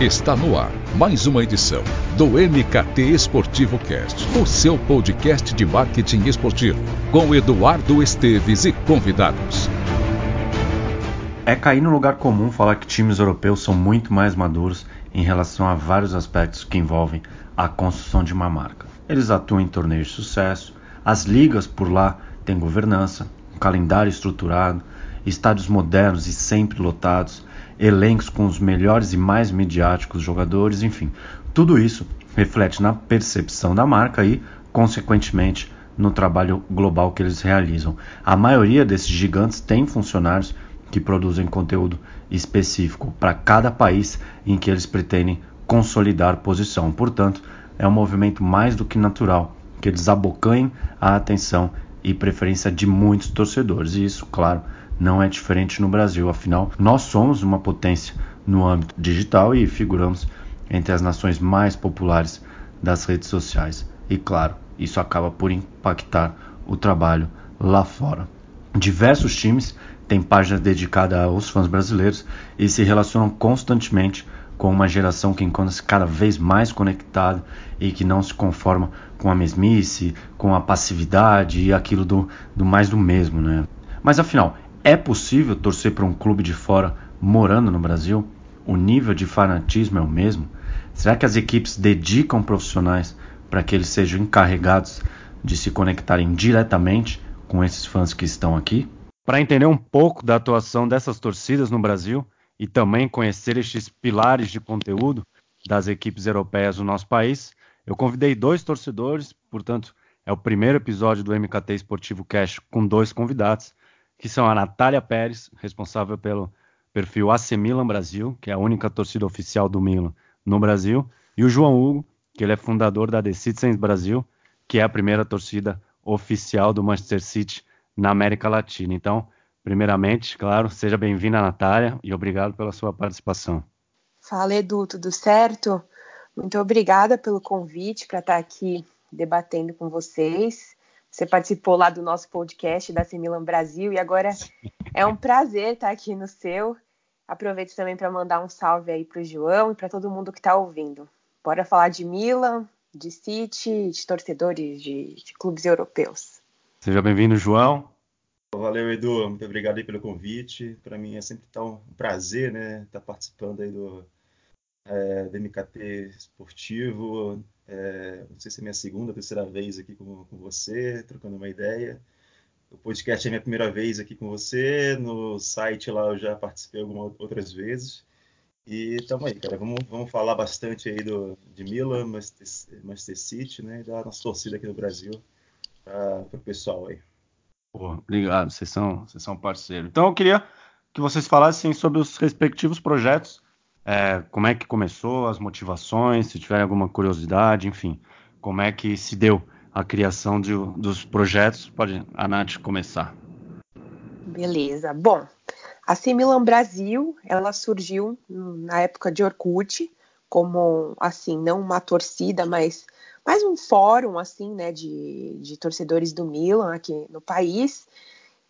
Está no ar mais uma edição do MKT Esportivo Cast, o seu podcast de marketing esportivo, com Eduardo Esteves e convidados. É cair no lugar comum falar que times europeus são muito mais maduros em relação a vários aspectos que envolvem a construção de uma marca. Eles atuam em torneios de sucesso, as ligas por lá têm governança, um calendário estruturado, estádios modernos e sempre lotados, elencos com os melhores e mais midiáticos jogadores, enfim, tudo isso reflete na percepção da marca e, consequentemente, no trabalho global que eles realizam. A maioria desses gigantes tem funcionários que produzem conteúdo específico para cada país em que eles pretendem consolidar posição. Portanto, é um movimento mais do que natural que eles abocanhem a atenção e preferência de muitos torcedores. E isso, claro, não é diferente no Brasil, afinal, nós somos uma potência no âmbito digital e figuramos entre as nações mais populares das redes sociais. E claro, isso acaba por impactar o trabalho lá fora. Diversos times têm páginas dedicadas aos fãs brasileiros e se relacionam constantemente com uma geração que encontra-se cada vez mais conectada e que não se conforma com a mesmice, com a passividade e aquilo do, do mais do mesmo, né? Mas afinal, é possível torcer para um clube de fora morando no Brasil? O nível de fanatismo é o mesmo? Será que as equipes dedicam profissionais para que eles sejam encarregados de se conectarem diretamente com esses fãs que estão aqui? Para entender um pouco da atuação dessas torcidas no Brasil e também conhecer estes pilares de conteúdo das equipes europeias no nosso país, eu convidei dois torcedores, portanto, é o primeiro episódio do MKT Esportivo Cash com dois convidados que são a Natália Pérez, responsável pelo perfil AC Milan Brasil, que é a única torcida oficial do Milan no Brasil, e o João Hugo, que ele é fundador da The Citizens Brasil, que é a primeira torcida oficial do Manchester City na América Latina. Então, primeiramente, claro, seja bem-vinda, Natália, e obrigado pela sua participação. Fala, Edu, tudo certo? Muito obrigada pelo convite para estar aqui debatendo com vocês. Você participou lá do nosso podcast da Semilan Brasil e agora é um prazer estar aqui no seu. Aproveito também para mandar um salve aí para o João e para todo mundo que está ouvindo. Bora falar de Milan, de City, de torcedores de, de clubes europeus. Seja bem-vindo, João. Valeu, Edu. Muito obrigado aí pelo convite. Para mim é sempre tão um prazer, né, estar tá participando aí do, é, do MKT esportivo. É, não sei se é minha segunda, terceira vez aqui com, com você, trocando uma ideia. O podcast é minha primeira vez aqui com você. No site lá eu já participei algumas outras vezes. E estamos aí, cara. Vamos, vamos falar bastante aí do, de Milan, Manchester, Manchester City, né? E da nossa torcida aqui no Brasil para o pessoal aí. Pô, obrigado, vocês são, vocês são parceiros. Então eu queria que vocês falassem sobre os respectivos projetos é, como é que começou, as motivações, se tiver alguma curiosidade, enfim, como é que se deu a criação de, dos projetos. Pode a Nath começar. Beleza. Bom, a Similan Brasil, ela surgiu na época de Orkut, como, assim, não uma torcida, mas mais um fórum, assim, né, de, de torcedores do Milan aqui no país.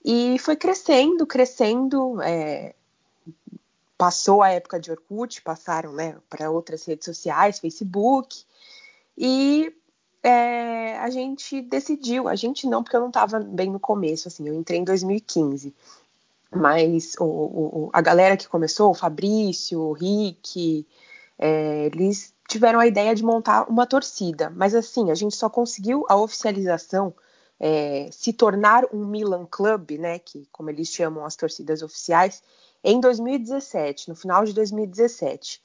E foi crescendo, crescendo, é, passou a época de Orkut, passaram né, para outras redes sociais, Facebook, e é, a gente decidiu, a gente não, porque eu não estava bem no começo, assim, eu entrei em 2015, mas o, o, a galera que começou, o Fabrício, o Rick, é, eles tiveram a ideia de montar uma torcida, mas assim, a gente só conseguiu a oficialização é, se tornar um Milan Club, né, que como eles chamam as torcidas oficiais, em 2017, no final de 2017.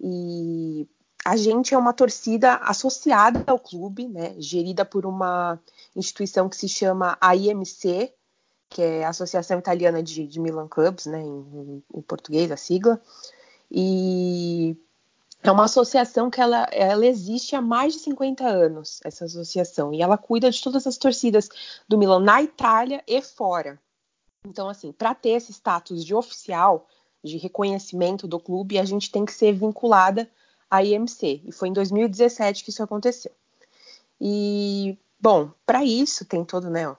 E a gente é uma torcida associada ao clube, né, gerida por uma instituição que se chama AIMC, que é a Associação Italiana de, de Milan Clubs, né, em, em, português a sigla. E é uma associação que ela, ela existe há mais de 50 anos, essa associação, e ela cuida de todas as torcidas do Milan na Itália e fora. Então, assim, para ter esse status de oficial, de reconhecimento do clube, a gente tem que ser vinculada à IMC. E foi em 2017 que isso aconteceu. E, bom, para isso tem todo, né,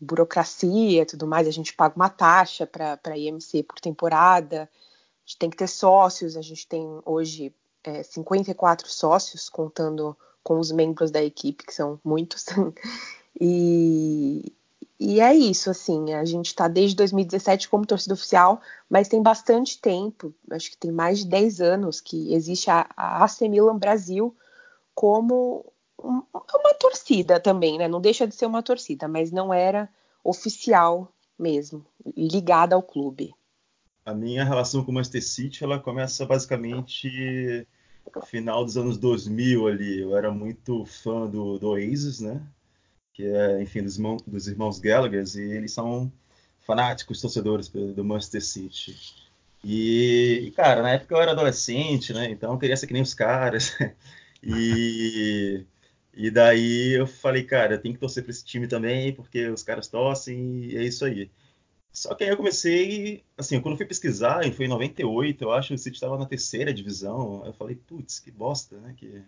burocracia e tudo mais. A gente paga uma taxa para a IMC por temporada, gente tem que ter sócios, a gente tem hoje é, 54 sócios, contando com os membros da equipe, que são muitos. e, e é isso, assim, a gente está desde 2017 como torcida oficial, mas tem bastante tempo, acho que tem mais de 10 anos que existe a, a AC Milan Brasil como um, uma torcida também, né? Não deixa de ser uma torcida, mas não era oficial mesmo, ligada ao clube. A minha relação com o Manchester City, ela começa basicamente final dos anos 2000 ali. Eu era muito fã do, do Oasis, né? Que é, enfim, dos, irmãos, dos irmãos Gallagher, e eles são fanáticos torcedores do Manchester City. E, cara, na época eu era adolescente, né? Então eu queria ser que nem os caras. e, e daí eu falei, cara, eu tenho que torcer para esse time também, porque os caras torcem e é isso aí. Só que aí eu comecei, assim, quando eu fui pesquisar, foi em 98, eu acho que o City estava na terceira divisão. Eu falei, putz, que bosta, né? Que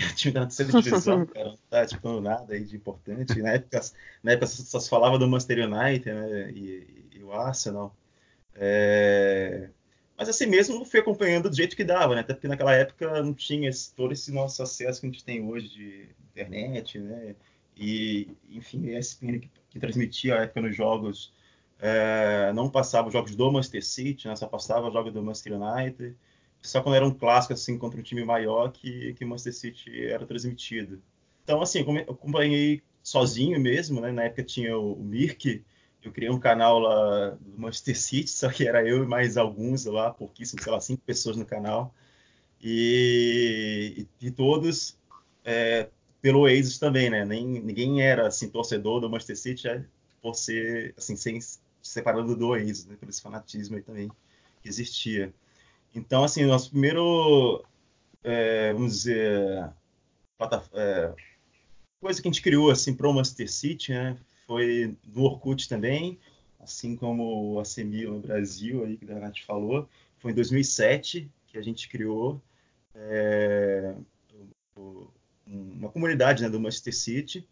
o time na terceira divisão, cara, não tá tipo, nada aí de importante. Na época, na época só se falava do Manchester United né, e, e o Arsenal. É... Mas assim mesmo fui acompanhando do jeito que dava, né? Até porque naquela época não tinha esse, todo esse nosso acesso que a gente tem hoje de internet, né? E, enfim, a ESPN que, que transmitia a época nos jogos é, não passava os jogos do Manchester City, né? só passava os jogos do Manchester United só quando era um clássico assim contra um time maior que que Manchester City era transmitido. Então assim, eu acompanhei sozinho mesmo, né? Na época tinha o, o Mirk, eu criei um canal lá do Manchester City, só que era eu e mais alguns lá, pouquíssimos, sei lá, cinco pessoas no canal. E, e, e todos é, pelo Oasis também, né? Nem, ninguém era assim torcedor do Manchester City é, por ser assim sem separado do Oasis, né? Por esse fanatismo aí também que existia. Então, assim, nosso primeiro, é, vamos dizer, é, coisa que a gente criou assim para o Master City, né, foi no Orkut também, assim como a Semil no Brasil, aí que a Nath falou, foi em 2007 que a gente criou é, uma comunidade né, do Manchester City.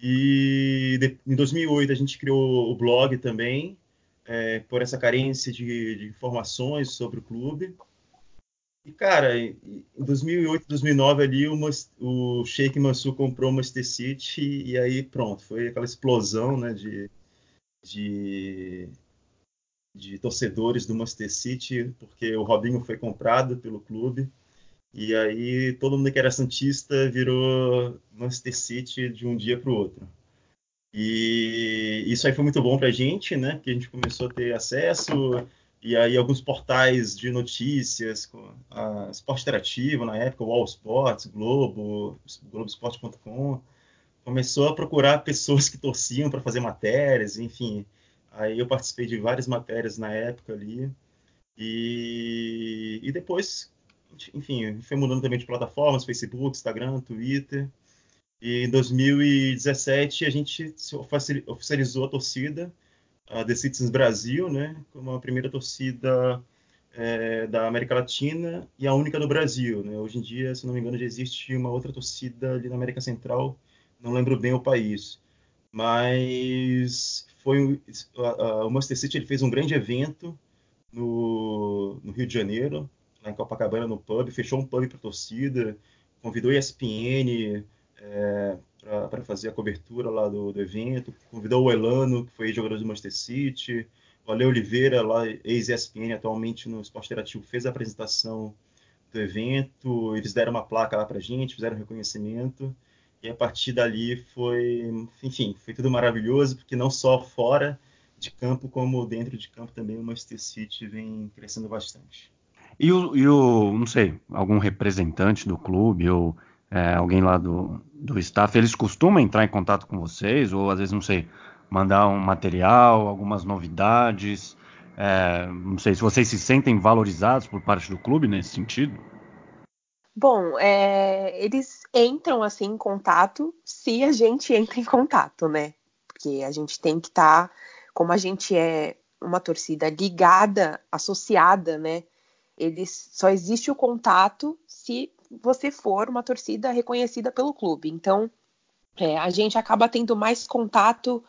E de, em 2008 a gente criou o blog também, é, por essa carência de, de, informações sobre o clube. E, cara, em 2008, 2009 ali, o, o Sheikh Mansur comprou o Manchester City e, aí pronto, foi aquela explosão né, de, de, de torcedores do Manchester City, porque o Robinho foi comprado pelo clube. E aí todo mundo que era santista virou Manchester City de um dia para o outro. E isso aí foi muito bom para a gente, né? Que a gente começou a ter acesso e aí alguns portais de notícias, a Esporte Interativo na época, o All Sports, Globo, Globoesporte.com, começou a procurar pessoas que torciam para fazer matérias, enfim. Aí eu participei de várias matérias na época ali. E, e depois, enfim, foi mudando também de plataformas, Facebook, Instagram, Twitter. E em 2017 a gente oficializou a torcida, a The Citizens Brasil, né, como a primeira torcida é, da América Latina e a única do Brasil. Né? Hoje em dia, se não me engano, já existe uma outra torcida ali na América Central, não lembro bem o país. Mas foi o Manchester City ele fez um grande evento no, no Rio de Janeiro, lá em Copacabana, no pub, fechou um pub para torcida, convidou ESPN, é, para fazer a cobertura lá do, do, evento. Convidou o Elano, que foi jogador do Manchester City. O Ale Oliveira, lá, ex-ESPN, atualmente no Esporte Interativo, fez a apresentação do evento. Eles deram uma placa lá para gente, fizeram um reconhecimento. E a partir dali foi, enfim, foi tudo maravilhoso, porque não só fora de campo, como dentro de campo também o Manchester City vem crescendo bastante. E o, e o não sei, algum representante do clube ou é, alguém lá do, do staff, eles costumam entrar em contato com vocês, ou às vezes, não sei, mandar um material, algumas novidades. É, não sei se vocês se sentem valorizados por parte do clube nesse sentido. Bom, é, eles entram assim em contato se a gente entra em contato, né? Porque a gente tem que estar, tá, como a gente é uma torcida ligada, associada, né? Eles só existe o contato se você for uma torcida reconhecida pelo clube. Então, é, a gente acaba tendo mais contato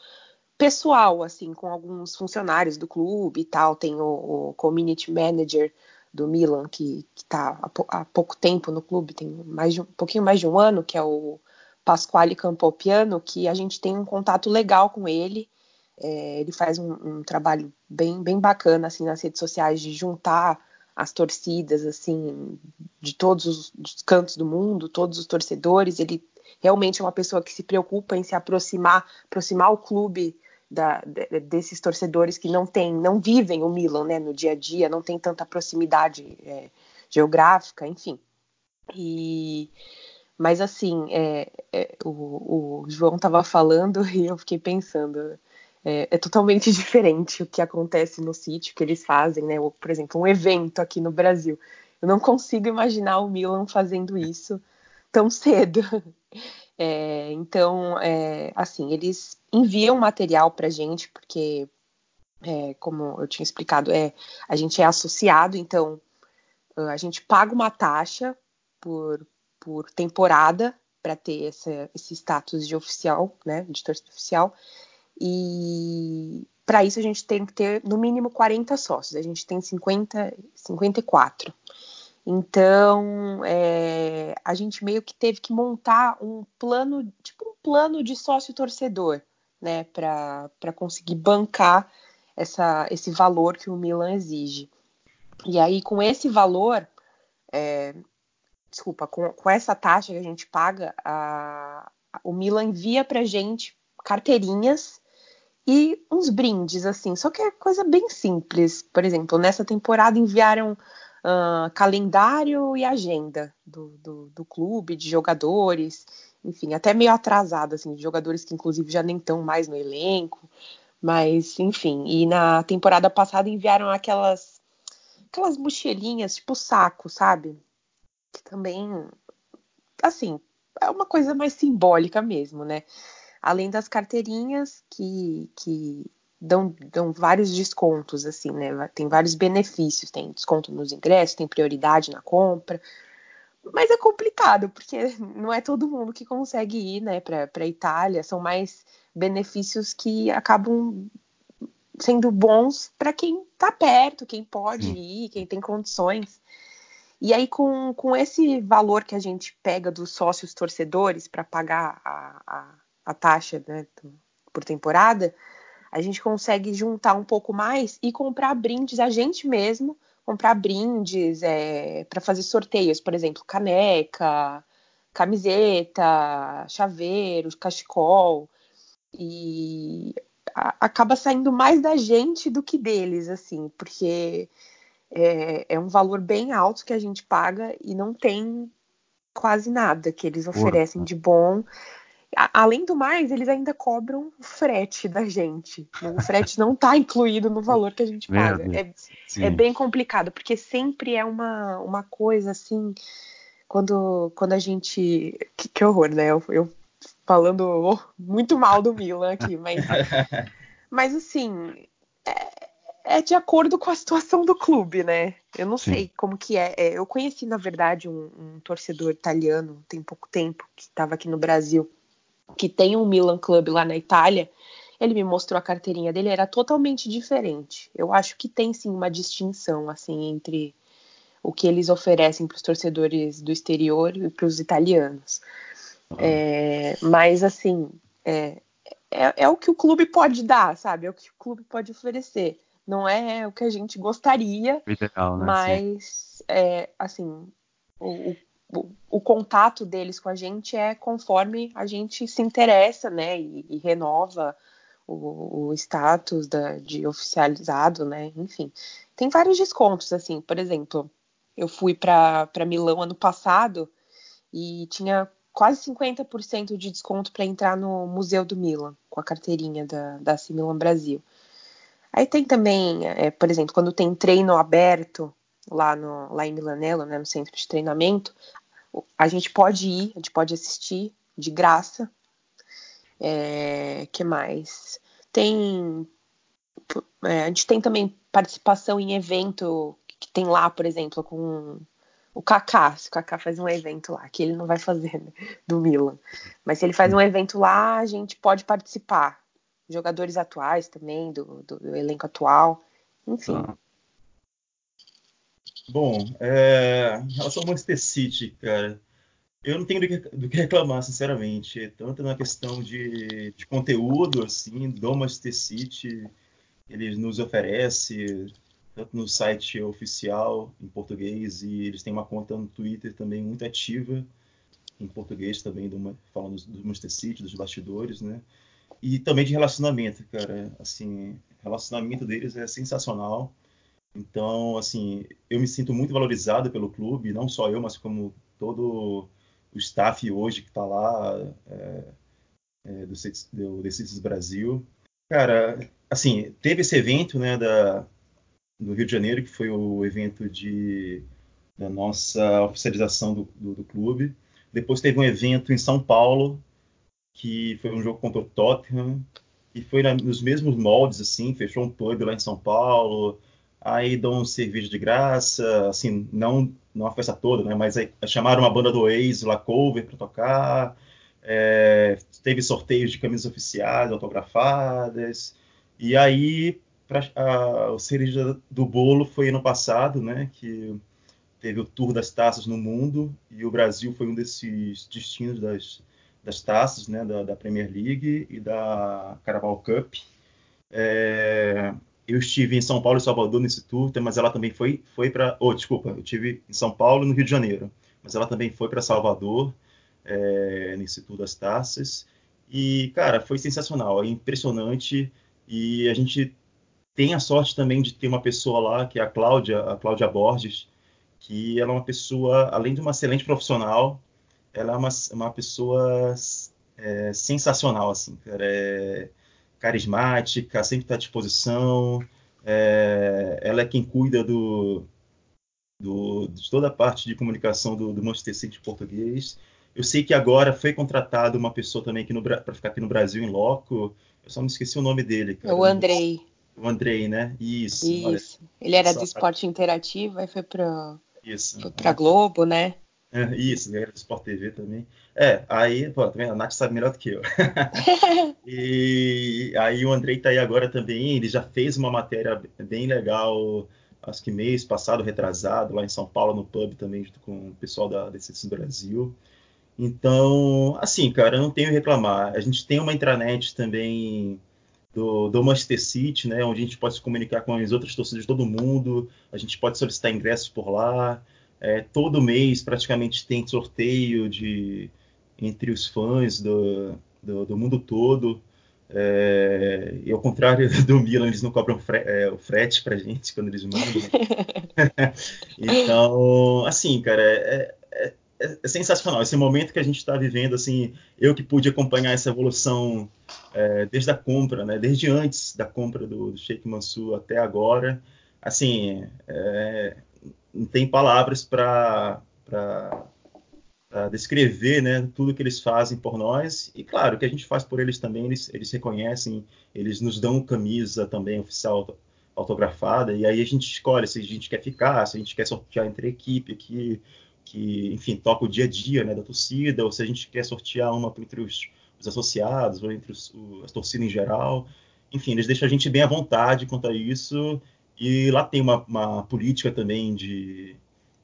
pessoal, assim, com alguns funcionários do clube e tal. Tem o, o community manager do Milan, que está há, há, pouco tempo no clube, tem mais de, um pouquinho mais de um ano, que é o Pasquale Campopiano, que a gente tem um contato legal com ele. É, ele faz um, um, trabalho bem, bem bacana assim nas redes sociais de juntar as torcidas assim de todos os, os cantos do mundo, todos os torcedores. Ele realmente é uma pessoa que se preocupa em se aproximar, aproximar o clube da, desses torcedores que não tem, não vivem o Milan, né, no dia a dia, não tem tanta proximidade é, geográfica, enfim. E, mas assim, é, é, o, o, João estava falando e eu fiquei pensando, é, é, totalmente diferente o que acontece no sítio que eles fazem, né? Ou, por exemplo, um evento aqui no Brasil. Eu não consigo imaginar o Milan fazendo isso tão cedo. É, então, é, assim, eles enviam material para gente, porque, é, como eu tinha explicado, é, a gente é associado, então a gente paga uma taxa por, por temporada para ter essa, esse status de oficial, né, de torcida oficial, e para isso a gente tem que ter no mínimo 40 sócios, a gente tem 50, 54. Então, é, a gente meio que teve que montar um plano, tipo um plano de sócio torcedor, né, para conseguir bancar essa, esse valor que o Milan exige. E aí, com esse valor, é, desculpa, com, com, essa taxa que a gente paga, a, o Milan envia para gente carteirinhas e uns brindes, assim, só que é coisa bem simples. Por exemplo, nessa temporada enviaram uh, calendário e agenda do, do, do, clube, de jogadores, enfim, até meio atrasado, assim, de jogadores que inclusive já nem estão mais no elenco, mas enfim, e na temporada passada enviaram aquelas aquelas mochilinhas, tipo saco, sabe? Que também, assim, é uma coisa mais simbólica mesmo, né? Além das carteirinhas que, que dão, dão vários descontos, assim, né? Tem vários benefícios, tem desconto nos ingressos, tem prioridade na compra. Mas é complicado, porque não é todo mundo que consegue ir, né, para a Itália. São mais benefícios que acabam sendo bons para quem está perto, quem pode Sim. ir, quem tem condições. E aí, com, com esse valor que a gente pega dos sócios torcedores para pagar a, a, a taxa né, por temporada, a gente consegue juntar um pouco mais e comprar brindes a gente mesmo, comprar brindes é, para fazer sorteios, por exemplo, caneca, camiseta, chaveiro, cachecol. E a, acaba saindo mais da gente do que deles, assim, porque é, é, um valor bem alto que a gente paga e não tem quase nada que eles oferecem de bom além do mais, eles ainda cobram o frete da gente. O frete não está incluído no valor que a gente paga. É, é, bem complicado, porque sempre é uma, uma coisa assim. Quando, quando a gente. Que, que horror, né? Eu, eu falando muito mal do Milan aqui, mas. mas assim. É, é, de acordo com a situação do clube, né? Eu não Sim. sei como que é. é. Eu conheci, na verdade, um, um torcedor italiano tem pouco tempo que estava aqui no Brasil que tem um Milan Club lá na Itália, ele me mostrou a carteirinha dele, era totalmente diferente. Eu acho que tem sim uma distinção assim entre o que eles oferecem para os torcedores do exterior e para os italianos. É, mas assim, é, é, é, o que o clube pode dar, sabe? É o que o clube pode oferecer. Não é o que a gente gostaria, né? mas é, assim, o, o, o, contato deles com a gente é conforme a gente se interessa, né, e, e renova o, o status da, de oficializado, né, enfim. Tem vários descontos, assim, por exemplo, eu fui para Milão ano passado e tinha quase 50% de desconto para entrar no Museu do Milan, com a carteirinha da, da Milan Brasil. Aí tem também, é, por exemplo, quando tem treino aberto lá, no, lá em Milanello, né, no centro de treinamento, a gente pode ir, a gente pode assistir de graça. É, que mais? Tem. É, a gente tem também participação em evento que tem lá, por exemplo, com o Kaká. Se o Kaká faz um evento lá, que ele não vai fazer né, do Milan. Mas se ele faz um evento lá, a gente pode participar. jogadores atuais também, do, do, do elenco atual, enfim. Ah. Bom, é, em relação ao Manchester City, cara, eu não tenho do que, reclamar, sinceramente. Tanto na questão de, de, conteúdo, assim, do Manchester City, eles nos oferece tanto no site oficial em português e eles têm uma conta no Twitter também muito ativa em português também, do, falando do Manchester City, dos bastidores, né? E também de relacionamento, cara. Assim, relacionamento deles é sensacional. Então, assim, eu me sinto muito valorizado pelo clube, não só eu, mas como todo o staff hoje que está lá é, é, do, do The Brasil. Cara, assim, teve esse evento, né, da, do Rio de Janeiro, que foi o evento de, da nossa oficialização do, do, do clube. Depois teve um evento em São Paulo, que foi um jogo contra o Tottenham, e foi na, nos mesmos moldes, assim, fechou um pub lá em São Paulo, aí dão um cerveja de graça, assim, não, não a festa toda, né, mas aí chamaram uma banda do Oasis, La Cover, para tocar, é, teve sorteios de camisas oficiais, autografadas, e aí pra, a, o cereja do bolo foi ano passado, né, que teve o Tour das Taças no mundo, e o Brasil foi um desses destinos das, das taças, né, da, da Premier League e da Carabao Cup. É, eu estive em São Paulo e Salvador nesse tour, mas ela também foi, foi para. Oh, desculpa, eu estive em São Paulo e no Rio de Janeiro, mas ela também foi para Salvador é, nesse tour das taças. E, cara, foi sensacional, é impressionante. E a gente tem a sorte também de ter uma pessoa lá, que é a Cláudia, a Cláudia Borges, que ela é uma pessoa, além de uma excelente profissional, ela é uma, uma pessoa é, sensacional, assim, cara. É, carismática, sempre está à disposição. É, ela é quem cuida do, do, de toda a parte de comunicação do, do Manchester City português. Eu sei que agora foi contratado uma pessoa também para ficar aqui no Brasil em loco. Eu só me esqueci o nome dele. Cara. O Andrei. O Andrei, né? Isso. Isso. Olha, Ele era do Esporte Interativo, aí foi para para Globo, né? É, isso, do Sport TV também. É, aí, pô, também a Nath sabe melhor do que eu. e aí o Andrei tá aí agora também, ele já fez uma matéria bem legal, acho que mês passado, retrasado, lá em São Paulo, no pub também, junto com o pessoal da DCC Brasil. Então, assim, cara, eu não tenho a reclamar. A gente tem uma intranet também do, do Manchester City, né, onde a gente pode se comunicar com as outras torcidas de todo mundo, a gente pode solicitar ingressos por lá. É, todo mês praticamente tem sorteio de entre os fãs do, do, do mundo todo. É, e ao contrário do Milan, eles não cobram fre é, o frete pra gente quando eles mandam. então, assim, cara, é, é, é, é, sensacional. Esse momento que a gente está vivendo, assim, eu que pude acompanhar essa evolução é, desde a compra, né, desde antes da compra do, do Sheikh Mansur até agora, assim, é, não tem palavras para descrever né, tudo que eles fazem por nós. E claro, o que a gente faz por eles também, eles, eles reconhecem, eles nos dão camisa também oficial autografada, e aí a gente escolhe se a gente quer ficar, se a gente quer sortear entre a equipe que, que enfim, toca o dia a dia né, da torcida, ou se a gente quer sortear uma entre os, os associados, ou entre os, o, as torcidas em geral. Enfim, eles deixam a gente bem à vontade quanto a isso, e lá tem uma, uma política também de,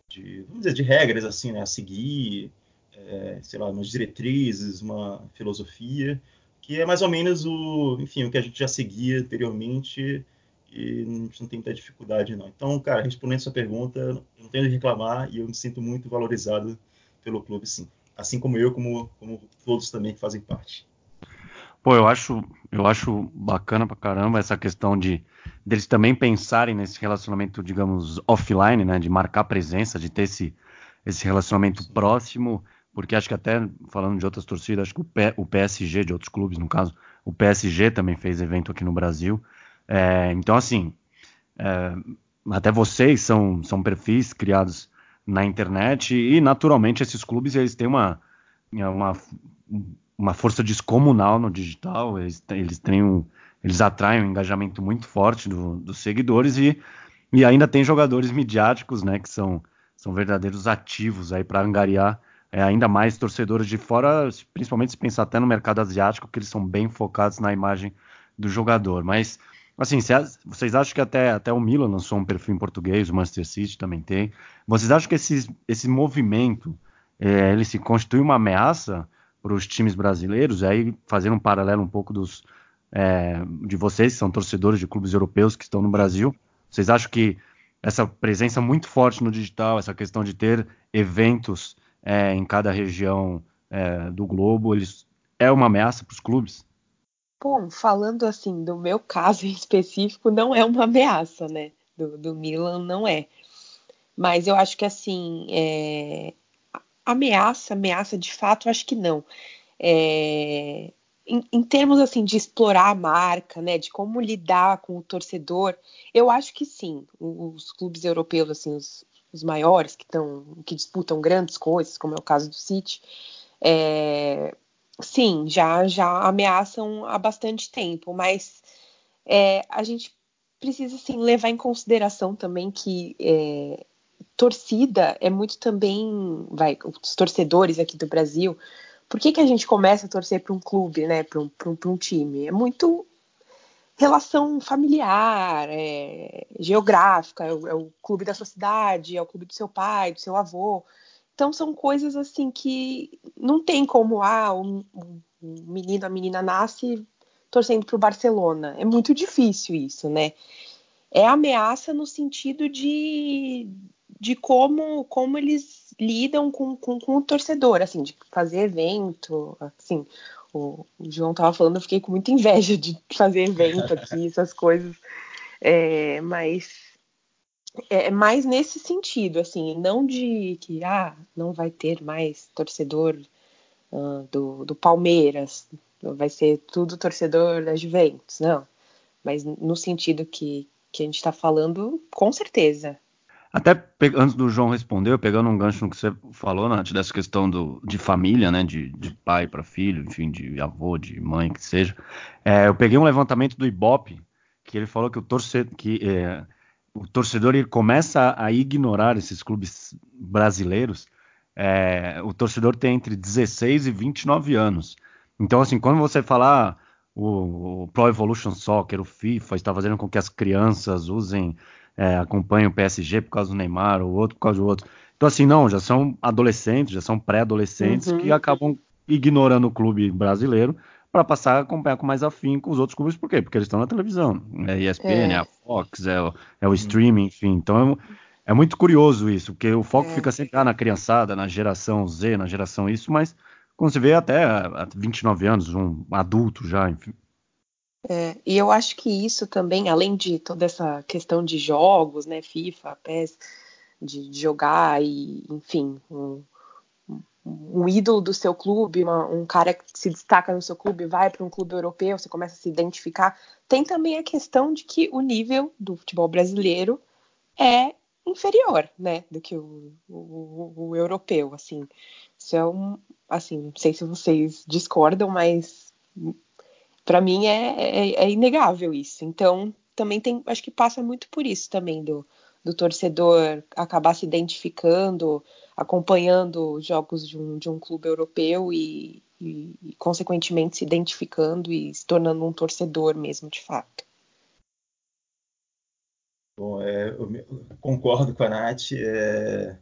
de, vamos dizer, de regras assim, né, a seguir, é, sei lá, umas diretrizes, uma filosofia, que é mais ou menos o, enfim, o que a gente já seguia anteriormente e a gente não tem muita dificuldade não. Então, cara, respondendo sua pergunta, não tenho de reclamar e eu me sinto muito valorizado pelo clube, sim. Assim como eu, como, como todos também que fazem parte. Pô, eu acho, eu acho bacana pra caramba essa questão de deles também pensarem nesse relacionamento, digamos, offline, né, de marcar presença, de ter esse, esse relacionamento Sim. próximo, porque acho que até falando de outras torcidas, acho que o, P, o PSG de outros clubes, no caso, o PSG também fez evento aqui no Brasil. É, então, assim, é, até vocês são, são perfis criados na internet e, naturalmente, esses clubes eles têm uma, uma uma força descomunal no digital, eles, eles têm um, eles atraem um engajamento muito forte do, dos seguidores e, e ainda tem jogadores midiáticos, né, que são, são verdadeiros ativos aí para angariar é, ainda mais torcedores de fora, principalmente se pensar até no mercado asiático, que eles são bem focados na imagem do jogador. Mas, assim, vocês acham que até, até o Milan lançou um perfil em português, o Manchester City também tem. Vocês acham que esse, esse movimento é, ele se constitui uma ameaça para os times brasileiros? Aí, fazendo um paralelo um pouco dos, é, de vocês, que são torcedores de clubes europeus que estão no Brasil, vocês acham que essa presença muito forte no digital, essa questão de ter eventos é, em cada região é, do globo, eles é uma ameaça para os clubes? Bom, falando assim do meu caso em específico, não é uma ameaça, né? Do, do Milan não é. Mas eu acho que assim, é... ameaça, ameaça de fato, acho que não. É... Em, em, termos assim de explorar a marca, né, de como lidar com o torcedor, eu acho que sim. Os clubes europeus, assim, os, os maiores que estão, que disputam grandes coisas, como é o caso do City, é, sim, já já ameaçam há bastante tempo, mas é, a gente precisa sim levar em consideração também que é, torcida é muito também, vai, os torcedores aqui do Brasil. Por que, que a gente começa a torcer para um clube, né, para um, um, um time? É muito relação familiar, é, geográfica, é o, é o, clube da sua cidade, é o clube do seu pai, do seu avô. Então são coisas assim que não tem como ah, um, um menino, a menina nasce torcendo para o Barcelona. É muito difícil isso, né? É ameaça no sentido de, de como, como eles lidam com, com, com o torcedor, assim, de fazer evento, assim. O, o João estava falando, eu fiquei com muita inveja de fazer evento aqui, essas coisas. É, mas é, é mais nesse sentido, assim, não de que ah, não vai ter mais torcedor uh, do, do Palmeiras, vai ser tudo torcedor da Juventus, não. Mas no sentido que, que a gente está falando, com certeza. Até antes do João responder, pegando um gancho no que você falou, Nath, dessa questão do, de família, né, de, de pai para filho, enfim, de avô, de mãe, que seja, é, eu peguei um levantamento do Ibope, que ele falou que o torcedor, que é, o torcedor ele começa a ignorar esses clubes brasileiros, é, o torcedor tem entre 16 e 29 anos. Então, assim, quando você falar o, o Pro Evolution Soccer, o FIFA, está fazendo com que as crianças usem, é, acompanhem o PSG por causa do Neymar, o outro por causa do outro. Então, assim, não, já são adolescentes, já são pré-adolescentes uhum. que acabam ignorando o clube brasileiro para passar a acompanhar com mais afim com os outros clubes. Por quê? Porque eles estão na televisão. É ESPN, é, é a Fox, é o, é o uhum. streaming, enfim. Então é, é, muito curioso isso, porque o foco é. fica sempre ah, na criançada, na geração Z, na geração isso, mas quando você vê até há 29 anos, um adulto já, enfim. É, e eu acho que isso também, além de toda essa questão de jogos, né, FIFA, PES, de, de jogar e, enfim, um, um ídolo do seu clube, uma, um cara que se destaca no seu clube, vai para um clube europeu, você começa a se identificar. Tem também a questão de que o nível do futebol brasileiro é inferior, né, do que o, o, o europeu, assim. Isso é um, assim, não sei se vocês discordam, mas para mim é, é, é, inegável isso. Então, também tem, acho que passa muito por isso também do, do torcedor acabar se identificando, acompanhando jogos de um, de um clube europeu e, e, e, consequentemente, se identificando e se tornando um torcedor mesmo, de fato. Bom, é, eu concordo com a Nath. É,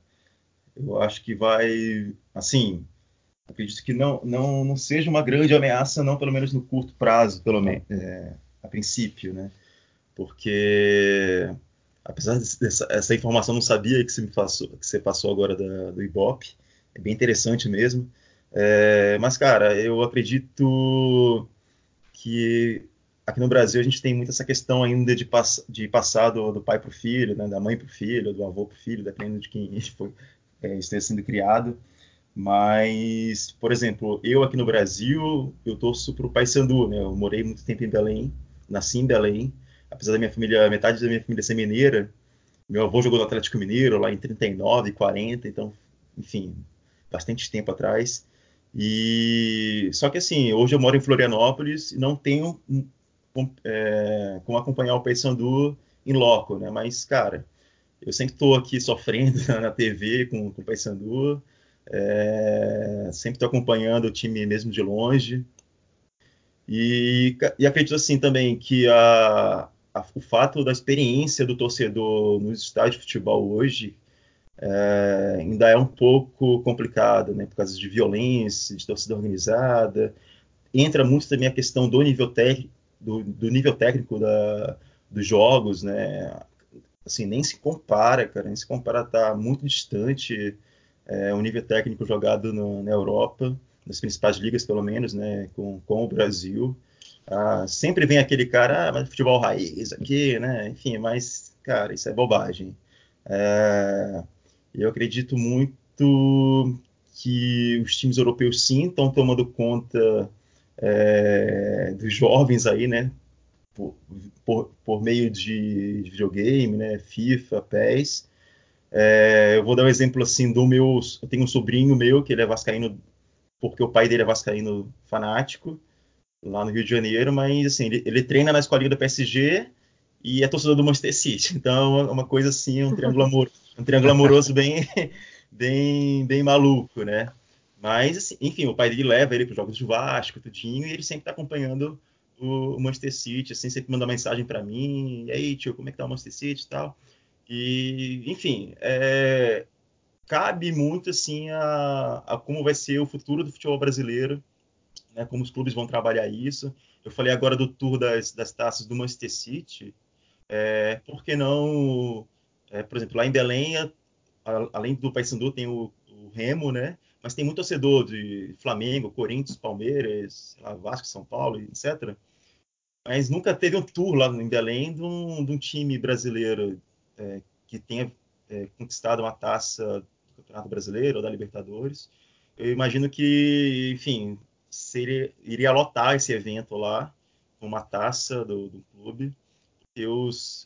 eu acho que vai, assim, acredito que não, não, não seja uma grande ameaça, não pelo menos no curto prazo, pelo menos, é, a princípio, né? Porque apesar dessa essa informação não sabia que você me passou, que você passou agora da, do Ibope, é bem interessante mesmo. É, mas cara, eu acredito que aqui no Brasil a gente tem muito essa questão ainda de, pass de passar do, do pai para o filho, né, da mãe para o filho, do avô para o filho, dependendo de quem foi, é, esteja sendo criado. Mas, por exemplo, eu aqui no Brasil, eu torço para o Paysandu, né? Eu morei muito tempo em Belém, nasci em Belém, apesar da minha família, metade da minha família ser mineira, meu avô jogou no Atlético Mineiro lá em 39, 40, então, enfim, bastante tempo atrás. E só que assim, hoje eu moro em Florianópolis e não tenho é, como acompanhar o Paysandu em loco, né? Mas cara, eu sempre estou aqui sofrendo na TV com, com o Paysandu, é, sempre estou acompanhando o time mesmo de longe. E, e acredito assim também que a, a, o fato da experiência do torcedor nos estádios de futebol hoje é, ainda é um pouco complicado, né, por causa de violência, de torcida organizada. Entra muito também a questão do nível, do, do nível técnico da, dos jogos, né? Assim, nem se compara, cara, nem se compara, tá muito distante é, o nível técnico jogado no, na Europa, nas principais ligas, pelo menos, né, com, com o Brasil. Ah, sempre vem aquele cara, ah, mas futebol raiz aqui, né? Enfim, mas, cara, isso é bobagem. É, eu acredito muito que os times europeus sim estão tomando conta é, dos jovens aí, né? Por, por, por meio de, de, videogame, né? FIFA, PES. É, eu vou dar um exemplo assim do meu. Eu tenho um sobrinho meu que ele é vascaíno porque o pai dele é vascaíno fanático lá no Rio de Janeiro, mas assim ele, ele treina na escolinha do PSG e é torcedor do Manchester City. Então é uma coisa assim, um triângulo amoroso, um triângulo amoroso bem bem, bem maluco, né? Mas, assim, enfim, o pai dele leva ele para os jogos de Vasco, tudinho, e ele sempre está acompanhando o, Manchester City, assim, sempre manda mensagem para mim, e aí, tio, como é que tá o Manchester City e tal. E, enfim, é, cabe muito, assim, a, a, como vai ser o futuro do futebol brasileiro, né, como os clubes vão trabalhar isso. Eu falei agora do tour das, das taças do Manchester City, é, por que não, é, por exemplo, lá em Belém além do Paysandu, tem o, o, Remo, né? Mas tem muito torcedor de Flamengo, Corinthians, Palmeiras, lá, Vasco, São Paulo, etc. Mas nunca teve um tour lá em Belém de um, de um time brasileiro é, que tenha é, conquistado uma taça do Campeonato Brasileiro ou da Libertadores. Eu imagino que, enfim, seria, iria lotar esse evento lá com uma taça do, do clube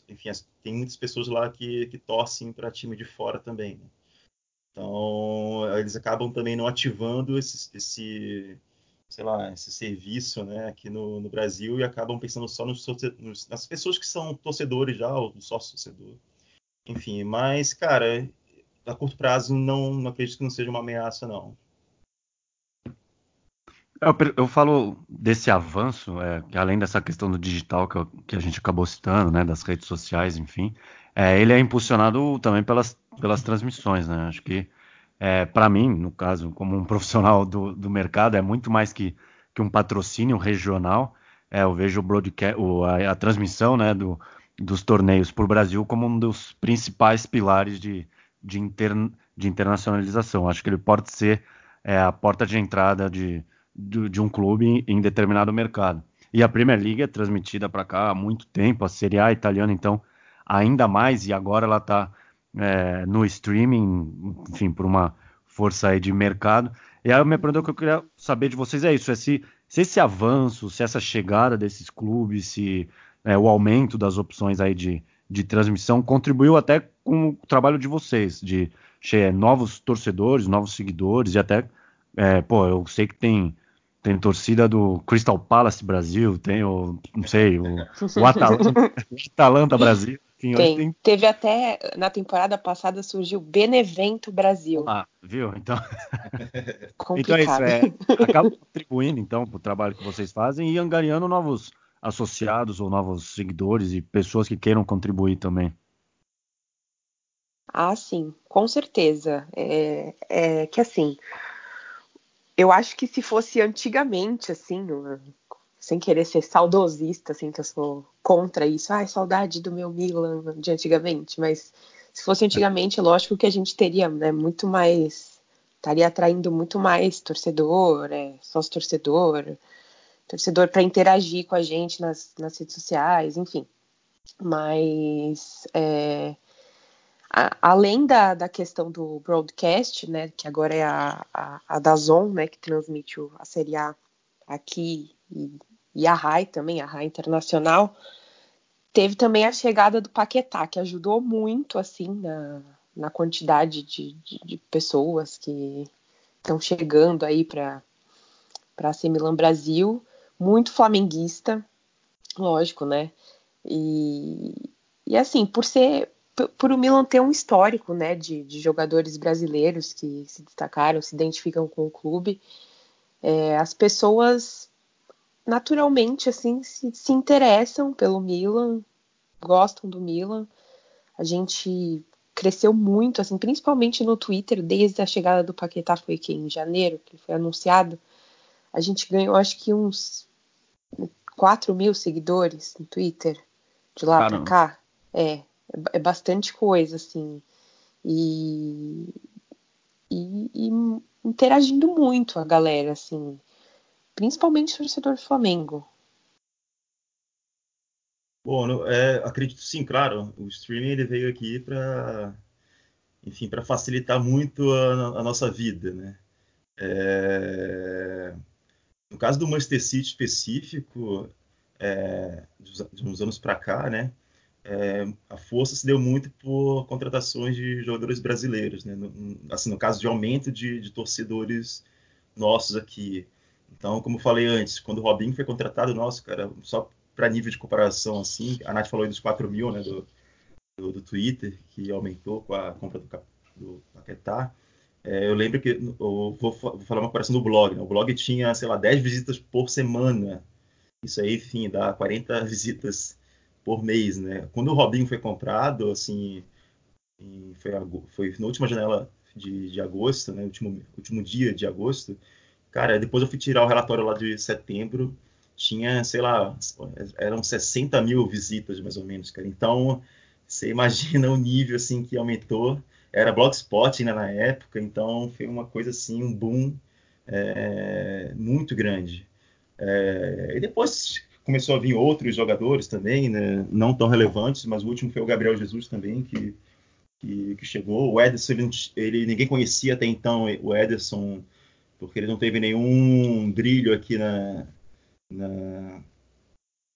enfim, tem muitas pessoas lá que, que torcem para time de fora também. Né? Então, eles acabam também não ativando esse, esse sei lá, esse serviço né, aqui no, no Brasil e acabam pensando só nos, nas pessoas que são torcedores já, ou sócio-torcedor. Enfim, mas, cara, a curto prazo não, não acredito que não seja uma ameaça, não. Eu, eu, falo desse avanço, é, além dessa questão do digital que, eu, que, a gente acabou citando, né, das redes sociais, enfim, é, ele é impulsionado também pelas, pelas transmissões, né? Acho que, é, para mim, no caso, como um profissional do, do mercado, é muito mais que, que um patrocínio regional. É, eu vejo o broadcast, o, a, a, transmissão né, do, dos torneios por Brasil como um dos principais pilares de, de, inter, de internacionalização. Acho que ele pode ser é, a porta de entrada de de, de um clube em, determinado mercado. E a Premier League é transmitida para cá há muito tempo, a Serie A italiana, então, ainda mais, e agora ela está é, no streaming, enfim, por uma força aí de mercado. E aí a minha pergunta que eu queria saber de vocês é isso: é se, se esse avanço, se essa chegada desses clubes, se é, o aumento das opções aí de, de transmissão contribuiu até com o trabalho de vocês, de novos torcedores, novos seguidores, e até, é, pô, eu sei que tem tem torcida do Crystal Palace Brasil, tem o, não sei, o, o Atalanta, Atalanta Brasil. Enfim, tem. tem. Teve até, na temporada passada, surgiu Benevento Brasil. Ah, viu? Então, então é isso, é, acaba contribuindo, então, para o trabalho que vocês fazem e angariando novos associados ou novos seguidores e pessoas que queiram contribuir também. Ah, sim, com certeza. É, é que assim, eu acho que se fosse antigamente, assim, sem querer ser saudosista, assim, que eu sou contra isso, ai, saudade do meu Milan de antigamente, mas se fosse antigamente, lógico que a gente teria né, muito mais, estaria atraindo muito mais torcedor, é, sócio torcedor, para interagir com a gente nas, nas redes sociais, enfim. Mas é, a, além da, da questão do broadcast, né, que agora é a, a, a Dazon, né, que transmite a Série A aqui e, e a RAI também, a RAI Internacional, teve também a chegada do Paquetá, que ajudou muito, assim, na, na quantidade de, de, de pessoas que estão chegando aí para a Milan Brasil, muito flamenguista, lógico, né? E, e assim, por ser por o Milan ter um histórico né, de, de, jogadores brasileiros que se destacaram, se identificam com o clube, é, as pessoas naturalmente assim se, se interessam pelo Milan, gostam do Milan. A gente cresceu muito, assim, principalmente no Twitter, desde a chegada do Paquetá, foi que em janeiro, que foi anunciado. A gente ganhou, acho que uns 4 mil seguidores no Twitter, de lá para cá. É, é bastante coisa, assim. E, e, e, interagindo muito a galera, assim. Principalmente o torcedor do Flamengo. Bom, é, acredito sim, claro. O streaming ele veio aqui para, enfim, para facilitar muito a, a, nossa vida, né? É, no caso do Manchester City específico, é, de uns anos para cá, né? É, a força se deu muito por contratações de jogadores brasileiros, né? No, assim, no caso de aumento de, de torcedores nossos aqui. Então, como falei antes, quando o Robinho foi contratado, nossa, cara, só para nível de comparação, assim, a Nath falou aí dos 4 mil, né, do, do, do, Twitter, que aumentou com a compra do, do Paquetá. É, eu lembro que, eu vou, falar uma comparação do blog, né, o blog tinha, sei lá, 10 visitas por semana. Isso aí, enfim, dá 40 visitas por mês, né. Quando o Robinho foi comprado, assim, foi, foi na última janela de, de agosto, né, último, último dia de agosto, cara, depois eu fui tirar o relatório lá de setembro, tinha, sei lá, eram 60 mil visitas, mais ou menos, cara. Então, você imagina o nível, assim, que aumentou. Era Blogspot ainda na época, então foi uma coisa, assim, um boom é, muito grande. É, e depois começou a vir outros jogadores também, né, não tão relevantes, mas o último foi o Gabriel Jesus também, que, que, que chegou. O Ederson, ele, ele, ninguém conhecia até então o Ederson, porque ele não teve nenhum brilho aqui na, na,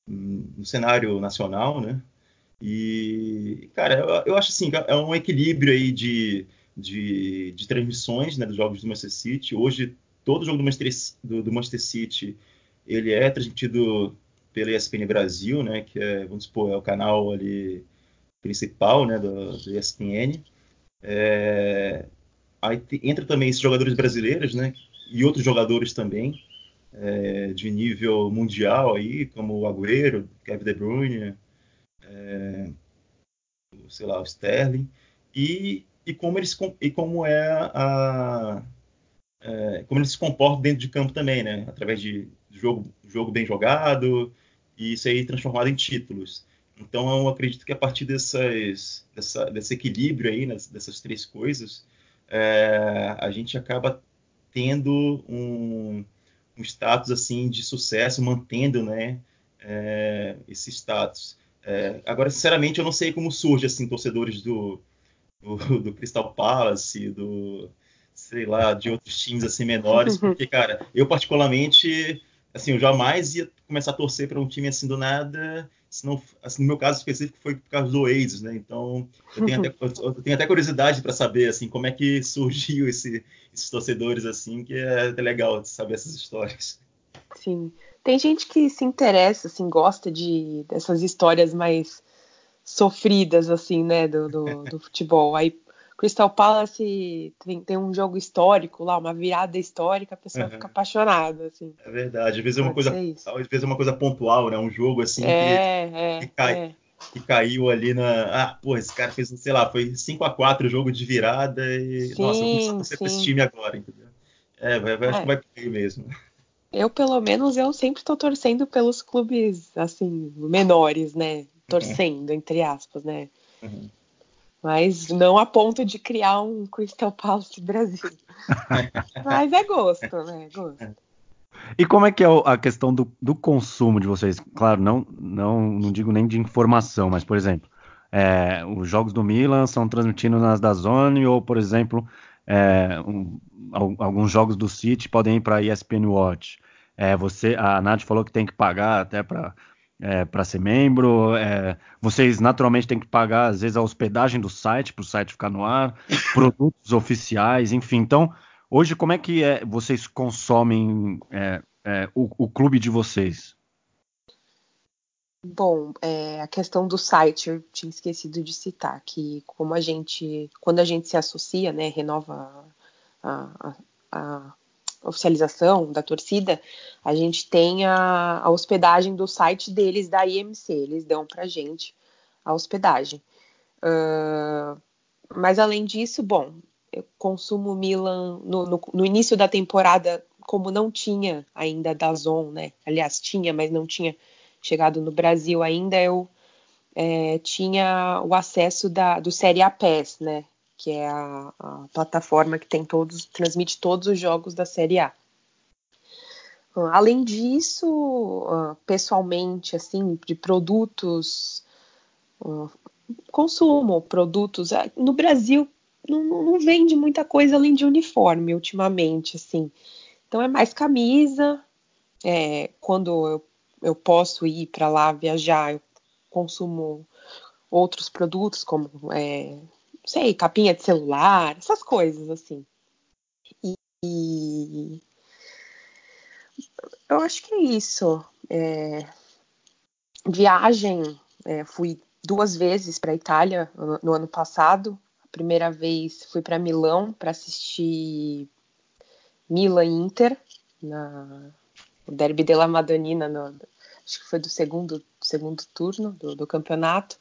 no cenário nacional, né? E, cara, eu, eu, acho assim, é um equilíbrio aí de, de, de transmissões né, dos jogos do Manchester City. Hoje, todo jogo do Manchester, do, do Manchester City, ele é transmitido pela ESPN Brasil, né, que é, vamos supor, é o canal ali principal, né, do, do ESPN. É, aí entra também esses jogadores brasileiros, né, e outros jogadores também, é, de nível mundial aí, como o Agüero, Kevin De Bruyne, é, sei lá, o Sterling, e, e, como, eles, e como é a, é, como eles se comportam dentro de campo também, né? Através de jogo, jogo bem jogado e isso aí transformado em títulos. Então eu acredito que a partir dessas, dessa, desse equilíbrio aí, né, dessas três coisas, é, a gente acaba tendo um, um status assim de sucesso, mantendo, né, é, esse status. É, agora, sinceramente, eu não sei como surge assim torcedores do, do, do, Crystal Palace, do sei lá, de outros times assim menores, porque cara, eu particularmente assim, eu jamais ia começar a torcer para um time assim do nada, senão, assim, no meu caso específico foi por causa do Oasis, né? Então, eu tenho até, eu tenho até curiosidade para saber assim como é que surgiu esse, esses torcedores assim, que é, é legal saber essas histórias. Sim. Tem gente que se interessa, assim, gosta de dessas histórias mais sofridas, assim, né, do, do, do futebol. Aí Crystal Palace tem, tem, um jogo histórico lá, uma virada histórica, a pessoa uhum. fica apaixonada, assim. É verdade. Às vezes é uma coisa, às vezes é uma coisa pontual, né? Um jogo assim é, que, é, que, cai, é. que, caiu ali na, ah, pô, esse cara fez, sei lá, foi 5 a 4 o jogo de virada e sim, nossa, eu vou com esse time agora, entendeu? É, vai, vai, acho que é. vai por aí mesmo. Eu, pelo menos, eu sempre estou torcendo pelos clubes, assim, menores, né? Torcendo, uhum. entre aspas, né? Uhum mas não a ponto de criar um Crystal Palace Brasil. mas é gosto, né? É gosto. E como é que é a questão do, do, consumo de vocês? Claro, não, não, não digo nem de informação, mas, por exemplo, é, os jogos do Milan são transmitidos nas da Zone, ou, por exemplo, é, um, alguns jogos do City podem ir para a ESPN Watch. É, você, a Nath falou que tem que pagar até para é, para ser membro. É, vocês naturalmente têm que pagar, às vezes, a hospedagem do site para o site ficar no ar, produtos oficiais, enfim. Então, hoje, como é que é, vocês consomem é, é, o, o, clube de vocês? Bom, é, a questão do site eu tinha esquecido de citar que como a gente, quando a gente se associa, né, renova a, a, a oficialização da torcida, a gente tem a, a hospedagem do site deles da IMC. Eles dão para gente a hospedagem. Uh, mas além disso, bom, eu consumo Milan no, no, no, início da temporada, como não tinha ainda da Zon, né? Aliás, tinha, mas não tinha chegado no Brasil ainda, eu é, tinha o acesso da, do Série A PES, né? Que é a, a, plataforma que tem todos, transmite todos os jogos da Série A. Além disso, ah, pessoalmente, assim, de produtos, ah, consumo produtos. Ah, no Brasil, não, não, vende muita coisa além de uniforme ultimamente, assim. Então é mais camisa. É, quando eu, eu posso ir para lá viajar, eu consumo outros produtos como, é, sei, capinha de celular, essas coisas assim. E, e eu acho que é isso. É, viagem, é, fui duas vezes para a Itália no, no, ano passado. A primeira vez fui para Milão para assistir Milan Inter na o Derby della Madonnina, no, acho que foi do segundo, segundo turno do, do, campeonato.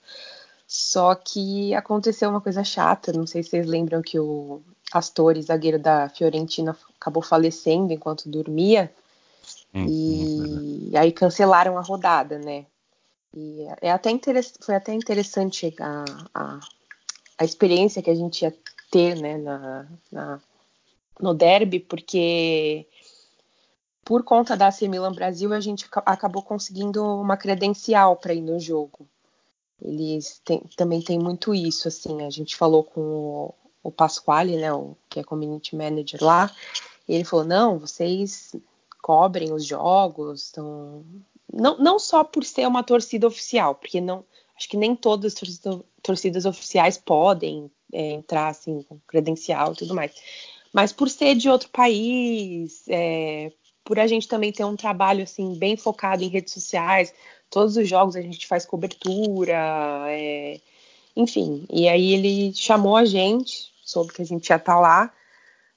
Só que aconteceu uma coisa chata, não sei se vocês lembram que o Astori, zagueiro da Fiorentina, acabou falecendo enquanto dormia. Hum, e, e aí cancelaram a rodada, né? E é até foi até interessante a, a, a, experiência que a gente ia ter né, na, na, no derby, porque por conta da AC Milan Brasil, a gente acabou conseguindo uma credencial para ir no jogo. Eles também tem muito isso, assim, a gente falou com o, o Pasquale, né, o, que é community manager lá, e ele falou, não, vocês cobrem os jogos, estão não, não só por ser uma torcida oficial, porque não acho que nem todas as torcidas, torcidas oficiais podem é, entrar assim com credencial e tudo mais, mas por ser de outro país, é, por a gente também ter um trabalho assim bem focado em redes sociais, todos os jogos a gente faz cobertura, é, enfim. E aí ele chamou a gente, soube que a gente ia estar tá lá,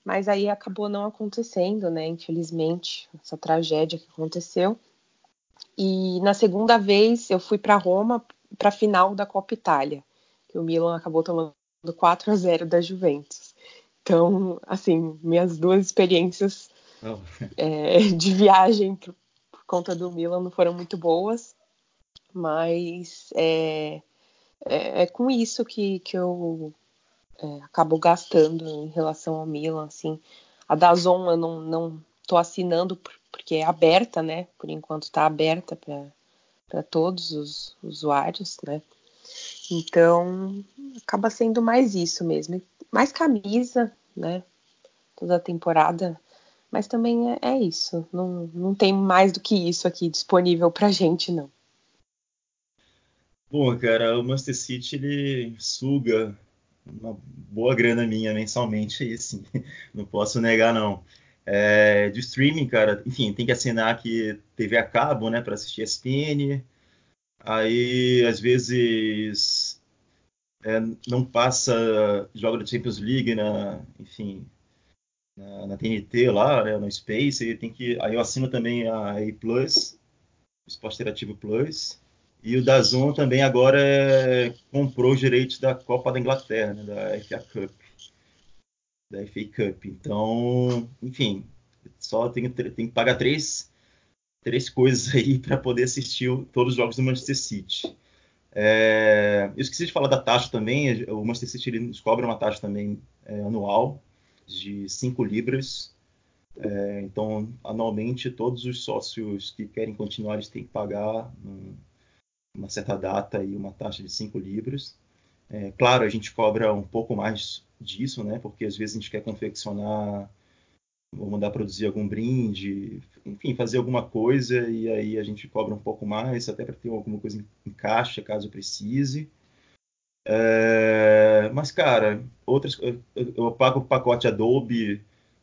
mas aí acabou não acontecendo, né? Infelizmente, essa tragédia que aconteceu. E na segunda vez eu fui para Roma para a final da Copa Itália, que o Milan acabou tomando 4 a 0 da Juventus. Então, assim, minhas duas experiências. é, de viagem por, por, conta do Milan não foram muito boas, mas é, é, é com isso que, que eu é, acabo gastando em relação ao Milan, assim. A Dazon eu não, não tô assinando porque é aberta, né? Por enquanto está aberta para todos os usuários, né? Então acaba sendo mais isso mesmo, mais camisa, né? Toda a temporada, mas também é, é isso. Não, não tem mais do que isso aqui disponível para gente, não. Bom, cara, o Manchester City ele suga uma boa grana minha mensalmente aí, sim. Não posso negar, não. É, de streaming, cara, enfim, tem que assinar aqui TV a cabo, né, para assistir ESPN. Aí, às vezes, é, não passa jogo da Champions League na, enfim, na, na, TNT lá, né, no Space. Tem que, aí eu assino também a A Plus, o Esporte Interativo Plus. E o Dazon também agora é, comprou os direitos da Copa da Inglaterra, né, da FA Cup da FA Cup. Então, enfim, só tem, tem que pagar três, três coisas aí para poder assistir todos os jogos do Manchester City. É, eu esqueci de falar da taxa também. O Manchester City ele nos cobra uma taxa também é, anual de 5 libras. É, então, anualmente, todos os sócios que querem continuar eles têm que pagar um, uma certa data e uma taxa de 5 libras. É, claro, a gente cobra um pouco mais disso, né? Porque às vezes a gente quer confeccionar ou mandar produzir algum brinde, enfim, fazer alguma coisa e aí a gente cobra um pouco mais, até para ter alguma coisa em caixa, caso precise. É, mas, cara, outras, eu, eu pago o pacote Adobe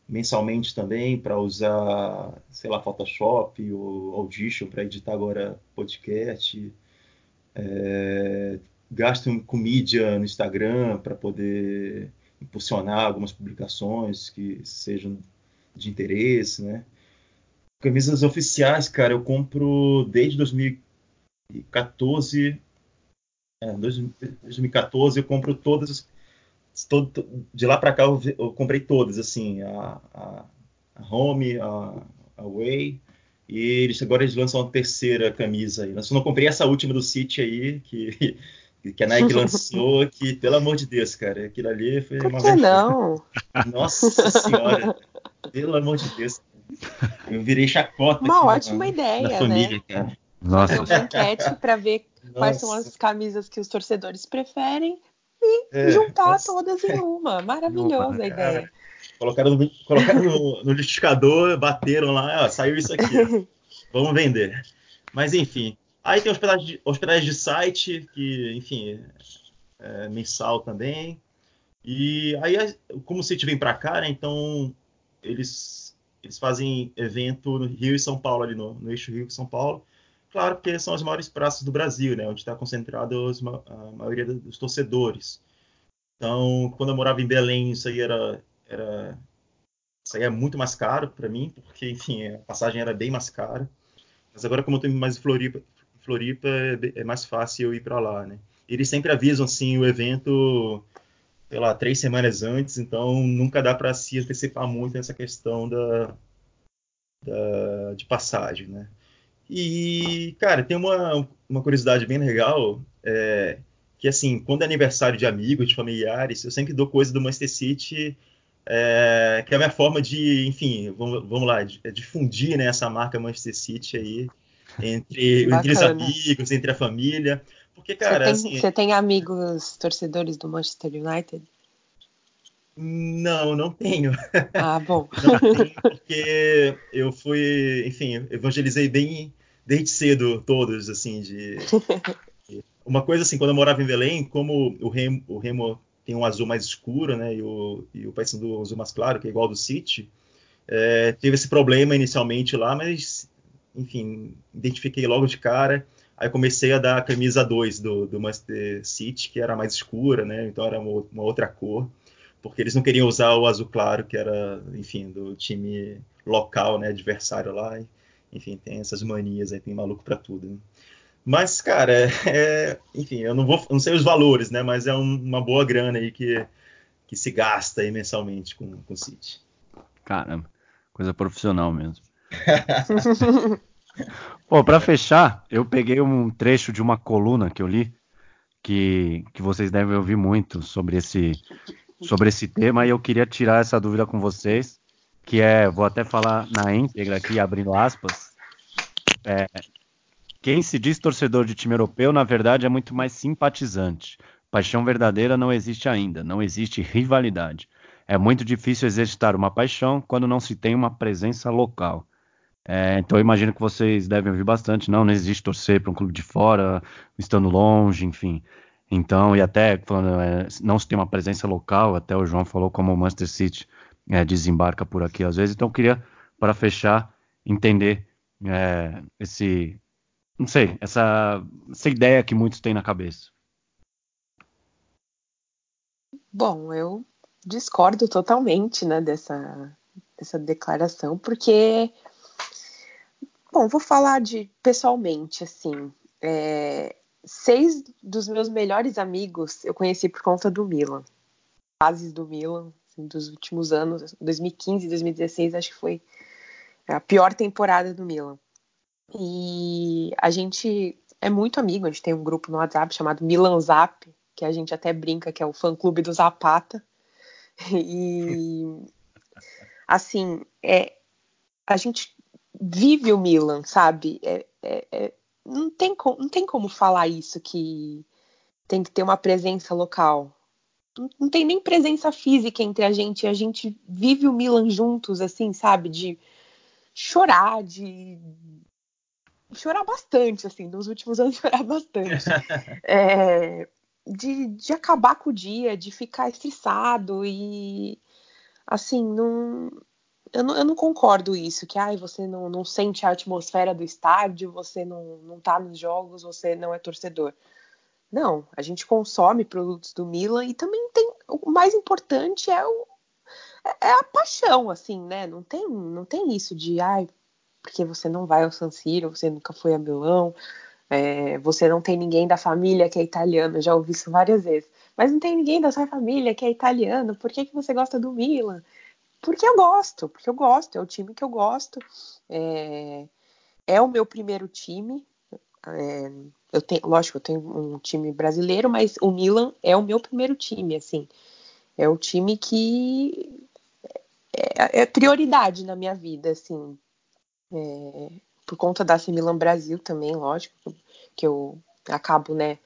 mensalmente também para usar, sei lá, Photoshop ou Audition para editar agora podcast. É, gasto com mídia no Instagram para poder impulsionar algumas publicações que sejam de interesse, né? Camisas oficiais, cara, eu compro desde 2014. É, 2014 eu compro todas. Todo, de lá para cá eu, eu, comprei todas, assim, a, a, a Home, a, a Way. E eles, agora eles lançam uma terceira camisa aí. Eu não comprei essa última do City aí, que, que a Nike lançou, que, pelo amor de Deus, cara, aquilo ali foi Por uma que não? Nossa senhora, pelo amor de Deus. Eu virei chacota. Uma ótima na, ideia, na família, né? Cara. Nossa. Uma enquete para ver nossa. quais são as camisas que os torcedores preferem e é, juntar nossa. todas em uma. Maravilhosa a ideia. Colocaram, no, colocaram no, no liquidificador, bateram lá, ó, saiu isso aqui. Vamos vender. Mas enfim. Aí tem hospedagem de, hospedagem de site, que, enfim, é mensal também. E aí, como se vem para cá, né, então eles eles fazem evento no Rio e São Paulo, ali no, no eixo Rio e São Paulo. Claro, porque são as maiores praças do Brasil, né? Onde está concentrado a maioria dos torcedores. Então, quando eu morava em Belém, isso aí era, era isso aí é muito mais caro para mim, porque, enfim, a passagem era bem mais cara. Mas agora, como eu estou mais em Floripa, Floripa é, é mais fácil eu ir para lá, né? Eles sempre avisam, assim, o evento sei lá, três semanas antes, então nunca dá para se antecipar muito nessa questão da, da, de passagem, né? E, cara, tem uma, uma curiosidade bem legal, é, que assim, quando é aniversário de amigos, de familiares, eu sempre dou coisa do Manchester City, é, que é a minha forma de, enfim, vamos, vamos lá, é difundir né, essa marca Manchester City aí entre, entre os amigos, entre a família. Porque, cara, você tem, assim. Você tem amigos torcedores do Manchester United? Não, não tenho. Ah, bom. não tenho, porque eu fui, enfim, evangelizei bem desde cedo todos, assim, de. Uma coisa assim, quando eu morava em Belém, como o Remo, o Remo tem um azul mais escuro, né, e o, e o Paysandu azul mais claro, que é igual ao do City, é, teve esse problema inicialmente lá, mas, enfim, identifiquei logo de cara. Aí comecei a dar a camisa 2 do, do Manchester City, que era mais escura, né? Então era uma, uma, outra cor, porque eles não queriam usar o azul claro, que era, enfim, do time local, né? Adversário lá. Enfim, tem essas manias aí, tem maluco para tudo. Né? Mas, cara, é, enfim, eu não vou, não sei os valores, né? Mas é um, uma boa grana aí que, que se gasta aí mensalmente com, com o City. Caramba, coisa profissional mesmo. Pô, para fechar, eu peguei um trecho de uma coluna que eu li que, que vocês devem ouvir muito sobre esse sobre esse tema e eu queria tirar essa dúvida com vocês, que é, vou até falar na íntegra aqui, abrindo aspas, é, quem se diz torcedor de time europeu, na verdade, é muito mais simpatizante. Paixão verdadeira não existe ainda, não existe rivalidade. É muito difícil exercitar uma paixão quando não se tem uma presença local. É, então eu imagino que vocês devem ouvir bastante. Não, não existe torcer para um clube de fora, estando longe, enfim. Então, e até falando, é, não se tem uma presença local, até o João falou como o Manchester City é, desembarca por aqui às vezes. Então eu queria, para fechar, entender é, esse, não sei, essa, essa ideia que muitos têm na cabeça. Bom, eu discordo totalmente né, dessa, dessa declaração, porque Bom, vou falar de pessoalmente, assim. É, seis dos meus melhores amigos eu conheci por conta do Milan. Fases do Milan, assim, dos últimos anos, 2015, 2016, acho que foi a pior temporada do Milan. E a gente é muito amigo, a gente tem um grupo no WhatsApp chamado Milan Zap, que a gente até brinca que é o fã-clube do Zapata. E assim, é, a gente vive o Milan, sabe? É, é, é, não, tem com, não tem como falar isso que tem que ter uma presença local. Não, tem nem presença física entre a gente. A gente vive o Milan juntos, assim, sabe? De chorar, de chorar bastante, assim, nos últimos anos chorar bastante. É, de, de acabar com o dia, de ficar estressado e assim, não, eu não, eu não concordo isso, que ai, você não, não sente a atmosfera do estádio, você não, não tá nos jogos, você não é torcedor. Não, a gente consome produtos do Milan e também tem. O mais importante é o, é, é a paixão, assim, né? Não tem, não tem isso de, ai, porque você não vai ao San Siro, você nunca foi a Milão, é, você não tem ninguém da família que é italiano, já ouvi isso várias vezes. Mas não tem ninguém da sua família que é italiano, por que, que você gosta do Milan? Porque eu gosto, porque eu gosto, é o time que eu gosto. É, é o meu primeiro time. É, eu tenho, lógico, eu tenho um time brasileiro, mas o Milan é o meu primeiro time, assim. É o time que é, é prioridade na minha vida, assim. É, por conta da Milan Brasil também, lógico, que eu acabo, né,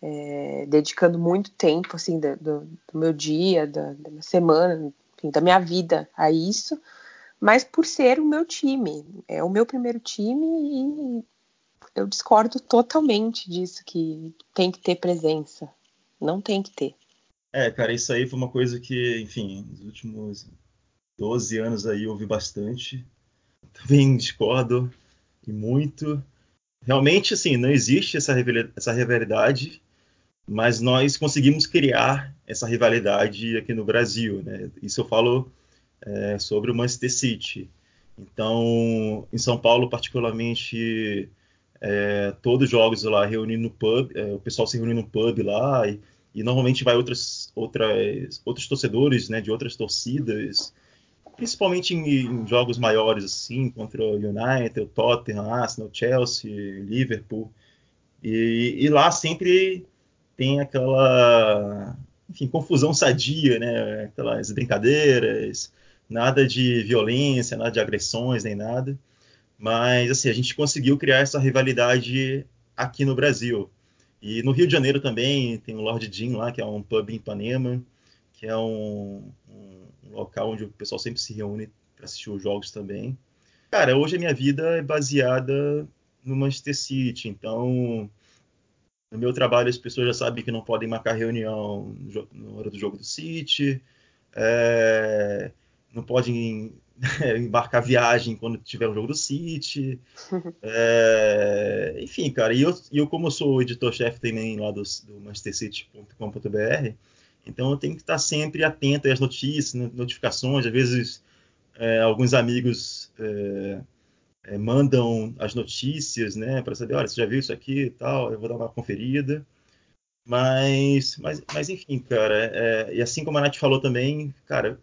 é, dedicando muito tempo, assim, do, do meu dia, da, da minha semana, enfim, da minha vida a isso mas por ser o meu time. É o meu primeiro time eu discordo totalmente disso, que tem que ter presença. Não tem que ter. É, cara, isso aí foi uma coisa que, enfim, nos últimos 12 anos aí eu ouvi bastante. Também discordo e muito. Realmente, assim, não existe essa, essa rivalidade, mas nós conseguimos criar essa rivalidade aqui no Brasil, né? Isso eu falo é, sobre o Manchester City. Então, em São Paulo, particularmente, é, todos os jogos lá reunindo no pub, é, o pessoal se reúne no pub lá e, e normalmente vai outras, outras, outros torcedores né, de outras torcidas, principalmente em, em, jogos maiores assim, contra o United, o Tottenham, Arsenal, Chelsea, Liverpool. E, e lá sempre tem aquela enfim, confusão sadia, né? Aquelas brincadeiras, nada de violência, nada de agressões, nem nada. Mas, assim, a gente conseguiu criar essa rivalidade aqui no Brasil. E no Rio de Janeiro também tem o Lord Jim lá, que é um pub em Ipanema, que é um, um, local onde o pessoal sempre se reúne para assistir os jogos também. Cara, hoje a minha vida é baseada no Manchester City, então no meu trabalho as pessoas já sabem que não podem marcar reunião na hora do jogo do City. É, não embarcar viagem quando tiver um jogo do City. É, enfim, cara, e eu, eu como eu sou editor-chefe também lá do, do manchestercity.com.br, então eu tenho que estar sempre atento às notícias, notificações, às vezes é, alguns amigos é, é, mandam as notícias, né, para saber, olha, você já viu isso aqui e tal, eu vou dar uma conferida. Mas, mas, mas enfim, cara, é, e assim como a Nath falou também, cara,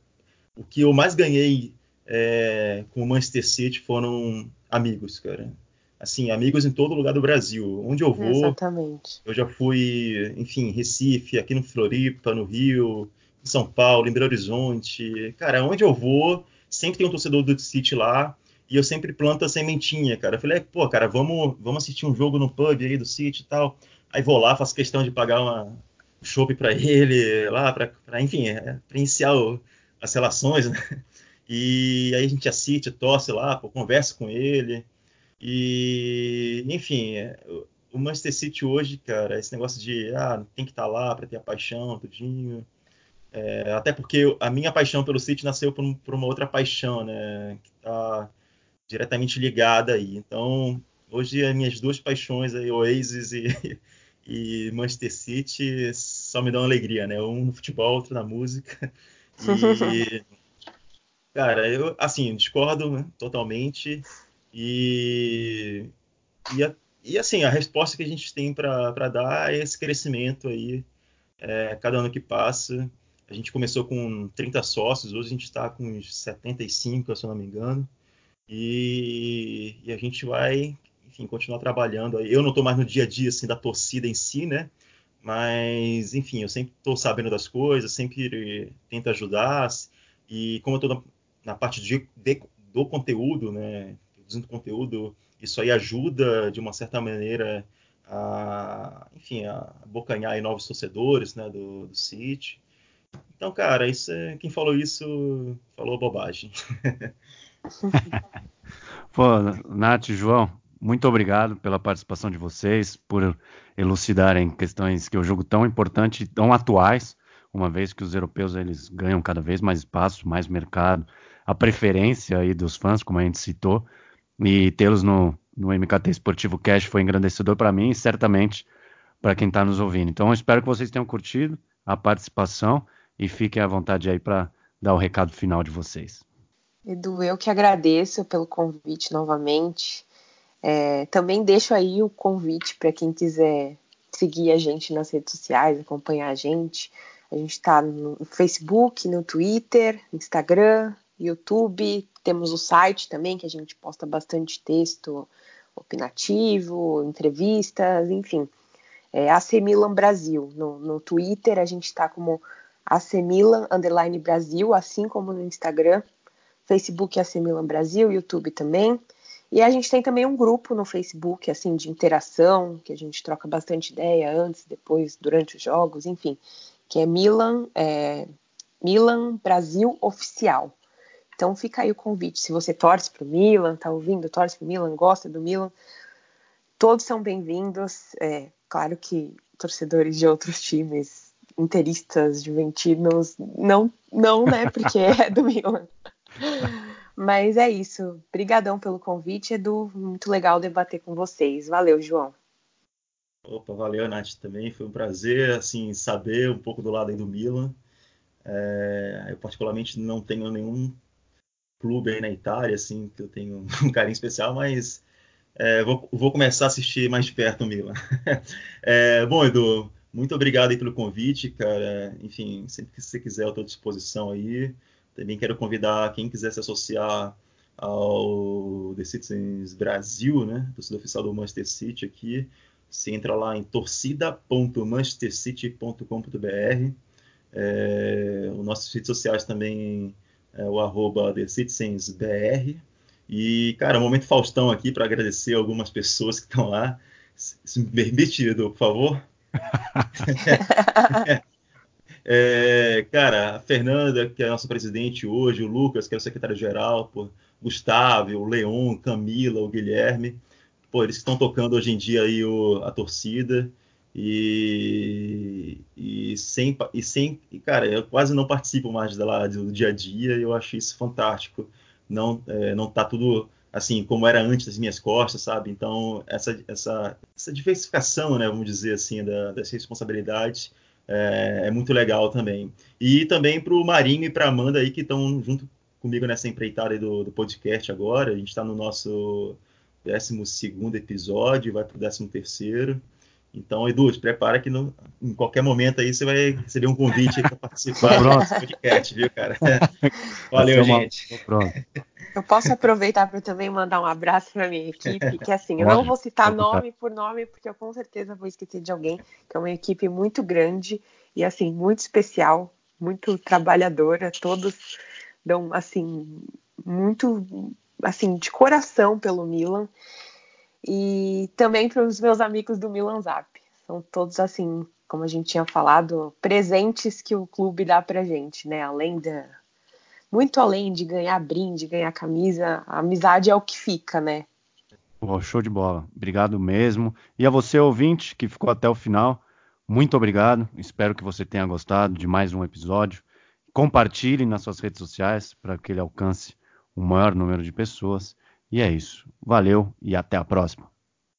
o que eu mais ganhei é, com o Manchester City foram amigos, cara. Assim, amigos em todo lugar do Brasil. Onde eu vou. Exatamente. Eu já fui, enfim, Recife, aqui no Floripa, no Rio, em São Paulo, em Belo Horizonte. Cara, onde eu vou, sempre tem um torcedor do City lá. E eu sempre planto a sementinha, cara. Eu falei, pô, cara, vamos, vamos assistir um jogo no pub aí do City e tal. Aí vou lá, faço questão de pagar uma um chopp para ele, lá, para, enfim, é, para iniciar o, as relações, né? E aí a gente assiste, torce lá, pô, conversa com ele. E, enfim, é, o Manchester City hoje, cara, esse negócio de ah, tem que estar tá lá para ter a paixão, tudinho. É, até porque a minha paixão pelo City nasceu por, por uma outra paixão, né? Que está diretamente ligada aí. Então, hoje as minhas duas paixões aí, Oasis e, e Manchester City, só me dão alegria, né? Um no futebol, outro na música. E, cara, eu, assim, discordo né, totalmente. E, e, e, assim, a resposta que a gente tem para dar é esse crescimento aí, é, cada ano que passa. A gente começou com 30 sócios, hoje a gente está com uns 75, se eu não me engano. E, e a gente vai, enfim, continuar trabalhando. Eu não estou mais no dia a dia assim, da torcida em si, né? Mas, enfim, eu sempre estou sabendo das coisas, sempre tento ajudar. E como eu estou na, parte de, de, do conteúdo, né, produzindo conteúdo, isso aí ajuda, de uma certa maneira, a, enfim, a bocanhar novos torcedores né, do, do City. Então, cara, isso é, quem falou isso falou bobagem. Pô, Nath, João, muito obrigado pela participação de vocês, por elucidarem questões que eu jogo tão importante, tão atuais, uma vez que os europeus eles ganham cada vez mais espaço, mais mercado, a preferência aí dos fãs, como a gente citou, e tê-los no, no MKT Esportivo Cash foi engrandecedor para mim e certamente para quem está nos ouvindo. Então, espero que vocês tenham curtido a participação e fiquem à vontade aí para dar o recado final de vocês. Edu, eu que agradeço pelo convite novamente. É, também deixo aí o convite para quem quiser seguir a gente nas redes sociais, acompanhar a gente. A gente está no Facebook, no Twitter, Instagram, YouTube. Temos o site também, que a gente posta bastante texto opinativo, entrevistas, enfim. É AC Milan Brasil. No, no Twitter a gente está como AC Milan Underline Brasil, assim como no Instagram. Facebook AC Milan Brasil, YouTube também. E a gente tem também um grupo no Facebook, assim, de interação, que a gente troca bastante ideia antes, depois, durante os jogos, enfim que é Milan, é, Milan Brasil Oficial. Então fica aí o convite. Se você torce para o Milan, tá ouvindo, torce para o Milan, gosta do Milan, todos são bem-vindos. É, claro que torcedores de outros times, interistas, juventinos, não, não, né? Porque é do Milan. Mas é isso. Obrigadão pelo convite, Edu. Muito legal debater com vocês. Valeu, João. Opa, valeu, Nath, também. Foi um prazer, assim, saber um pouco do lado aí do Milan. É, eu, particularmente, não tenho nenhum clube aí na Itália, assim, que eu tenho um carinho especial, mas é, vou, vou, começar a assistir mais de perto o Milan. É, bom, Edu, muito obrigado aí pelo convite, cara. Enfim, sempre que você quiser, eu estou à disposição aí. Também quero convidar quem quiser se associar ao The Citizens Brasil, né? Torcida oficial do Manchester City aqui. Você entra lá em torcida.manchestercity.com.br. É, os nossos redes sociais também é o arroba TheCitizensBR. E, cara, momento Faustão aqui para agradecer algumas pessoas que estão lá. Se me permite, Edu, por favor. é, cara, a Fernanda, que é a nossa presidente hoje, o Lucas, que é o secretário-geral, Gustavo, o Leon, Camila, o Guilherme pô, eles estão tocando hoje em dia aí o, a torcida e, e sem e sem e, cara eu quase não participo mais da lá do dia a dia e eu acho isso fantástico. Não é, não tá tudo assim como era antes das minhas costas sabe? Então essa essa, essa diversificação né vamos dizer assim da, das responsabilidades é, é muito legal também. E também para o Marinho e para Amanda aí que estão junto comigo nessa empreitada do, do podcast agora. A gente está no nosso 12 episódio, vai para o 13. Então, Edu, te prepara que no, em qualquer momento aí você vai receber um convite para participar do podcast, viu, cara? Valeu, gente. Eu posso aproveitar para também mandar um abraço para minha equipe, que assim, eu não vou citar nome por nome, porque eu com certeza vou esquecer de alguém, que é uma equipe muito grande e assim, muito especial, muito trabalhadora, todos dão assim muito assim, de coração pelo Milan. E também para os meus amigos do Milan Zap. São todos assim, como a gente tinha falado, presentes que o clube dá pra gente, né? Além da muito além de ganhar brinde, ganhar camisa, a amizade é o que fica, né? Oh, show de bola. Obrigado mesmo. E a você, ouvinte, que ficou até o final, muito obrigado. Espero que você tenha gostado de mais um episódio. Compartilhe nas suas redes sociais para que ele alcance o maior número de pessoas. E é isso. Valeu e até a próxima.